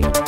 motherfuckers.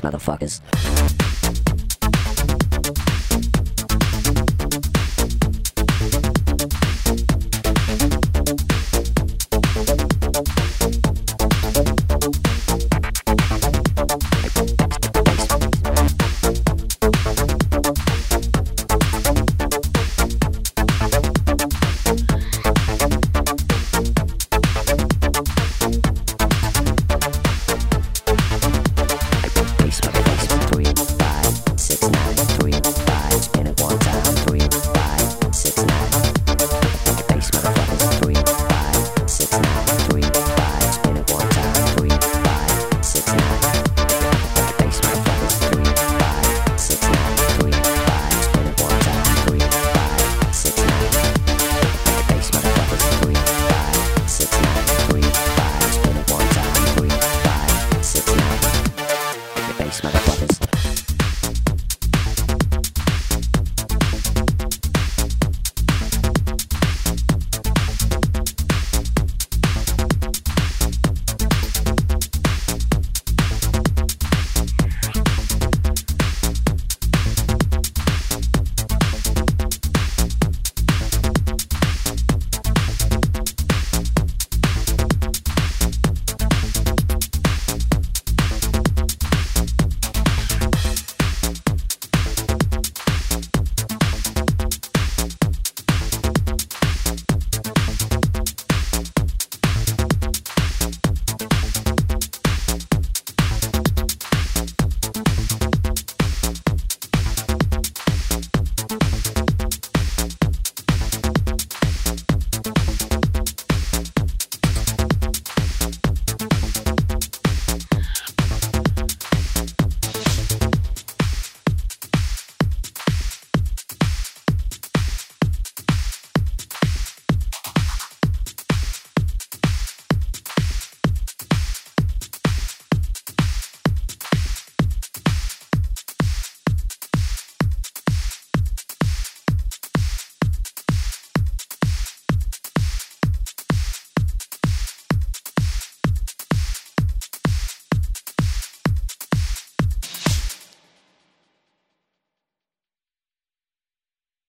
Motherfuckers.